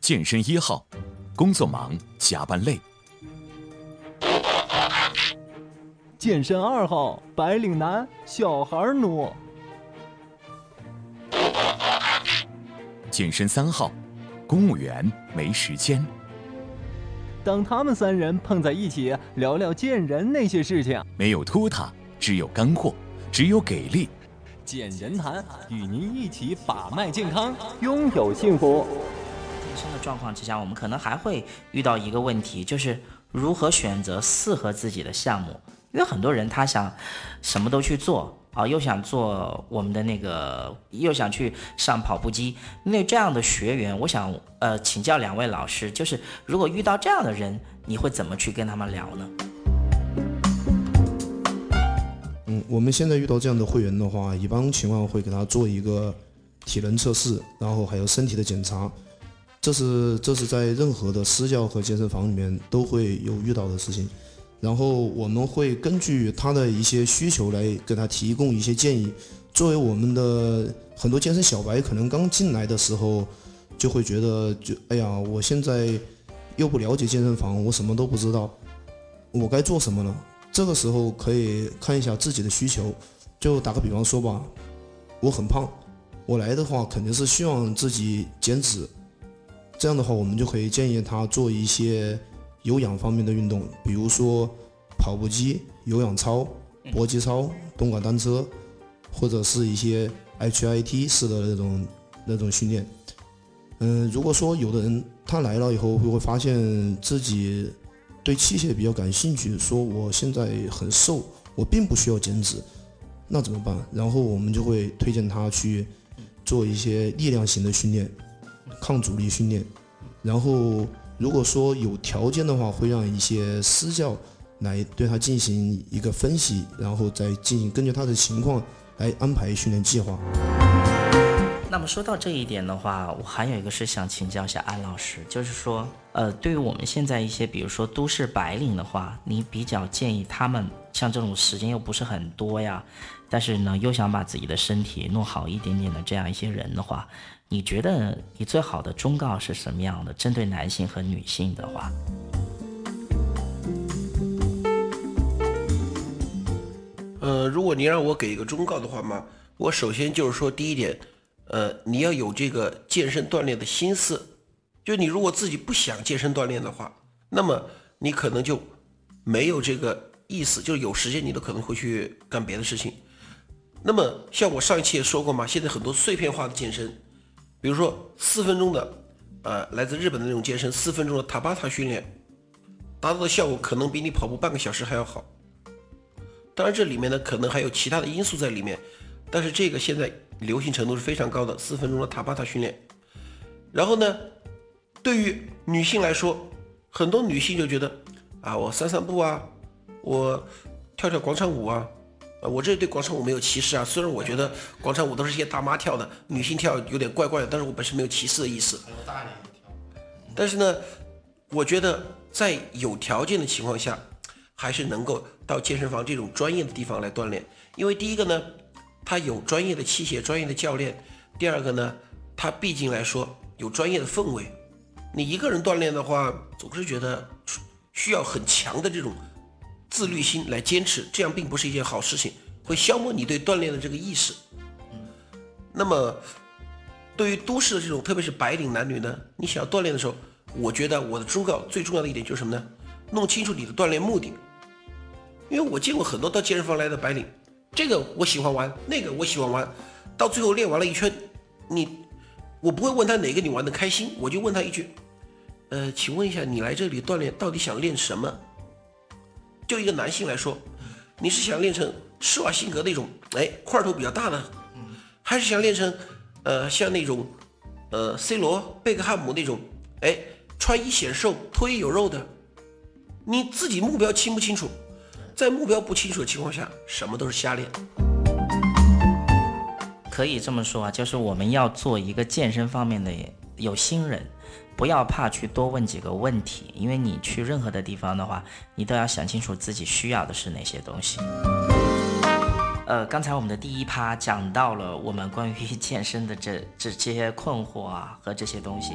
健身一号，工作忙，加班累。健身二号，白领男，小孩奴。健身三号，公务员，没时间。当他们三人碰在一起，聊聊见人那些事情，没有拖沓，只有干货，只有给力。健人谈与您一起把脉健康，拥有幸福。健身的状况之下，我们可能还会遇到一个问题，就是如何选择适合自己的项目。因为很多人他想什么都去做啊，又想做我们的那个，又想去上跑步机。那这样的学员，我想呃请教两位老师，就是如果遇到这样的人，你会怎么去跟他们聊呢？我们现在遇到这样的会员的话，一般情况会给他做一个体能测试，然后还有身体的检查。这是这是在任何的私教和健身房里面都会有遇到的事情。然后我们会根据他的一些需求来给他提供一些建议。作为我们的很多健身小白，可能刚进来的时候就会觉得，就哎呀，我现在又不了解健身房，我什么都不知道，我该做什么呢？这个时候可以看一下自己的需求。就打个比方说吧，我很胖，我来的话肯定是希望自己减脂。这样的话，我们就可以建议他做一些。有氧方面的运动，比如说跑步机、有氧操、搏击操、动感单车，或者是一些 HIT 式的那种那种训练。嗯，如果说有的人他来了以后会会发现自己对器械比较感兴趣，说我现在很瘦，我并不需要减脂，那怎么办？然后我们就会推荐他去做一些力量型的训练，抗阻力训练，然后。如果说有条件的话，会让一些私教来对他进行一个分析，然后再进行根据他的情况来安排训练计划。那么说到这一点的话，我还有一个是想请教一下安老师，就是说，呃，对于我们现在一些比如说都市白领的话，你比较建议他们像这种时间又不是很多呀，但是呢又想把自己的身体弄好一点点的这样一些人的话。你觉得你最好的忠告是什么样的？针对男性和女性的话，呃，如果你让我给一个忠告的话嘛，我首先就是说，第一点，呃，你要有这个健身锻炼的心思。就你如果自己不想健身锻炼的话，那么你可能就没有这个意思，就是有时间你都可能会去干别的事情。那么像我上一期也说过嘛，现在很多碎片化的健身。比如说四分钟的，呃，来自日本的那种健身，四分钟的塔巴塔训练，达到的效果可能比你跑步半个小时还要好。当然，这里面呢可能还有其他的因素在里面，但是这个现在流行程度是非常高的，四分钟的塔巴塔训练。然后呢，对于女性来说，很多女性就觉得，啊，我散散步啊，我跳跳广场舞啊。呃，我这对广场舞没有歧视啊。虽然我觉得广场舞都是些大妈跳的，女性跳有点怪怪的，但是我本身没有歧视的意思。但是呢，我觉得在有条件的情况下，还是能够到健身房这种专业的地方来锻炼。因为第一个呢，他有专业的器械、专业的教练；第二个呢，他毕竟来说有专业的氛围。你一个人锻炼的话，总是觉得需要很强的这种。自律心来坚持，这样并不是一件好事情，会消磨你对锻炼的这个意识。那么，对于都市的这种，特别是白领男女呢，你想要锻炼的时候，我觉得我的忠告最重要的一点就是什么呢？弄清楚你的锻炼目的。因为我见过很多到健身房来的白领，这个我喜欢玩，那个我喜欢玩，到最后练完了一圈，你，我不会问他哪个你玩的开心，我就问他一句，呃，请问一下，你来这里锻炼到底想练什么？就一个男性来说，你是想练成施瓦辛格那种哎块头比较大的，还是想练成呃像那种呃 C 罗、贝克汉姆那种哎穿衣显瘦、脱衣有肉的？你自己目标清不清楚？在目标不清楚的情况下，什么都是瞎练。可以这么说啊，就是我们要做一个健身方面的有心人。不要怕去多问几个问题，因为你去任何的地方的话，你都要想清楚自己需要的是哪些东西。呃，刚才我们的第一趴讲到了我们关于健身的这这些困惑啊和这些东西。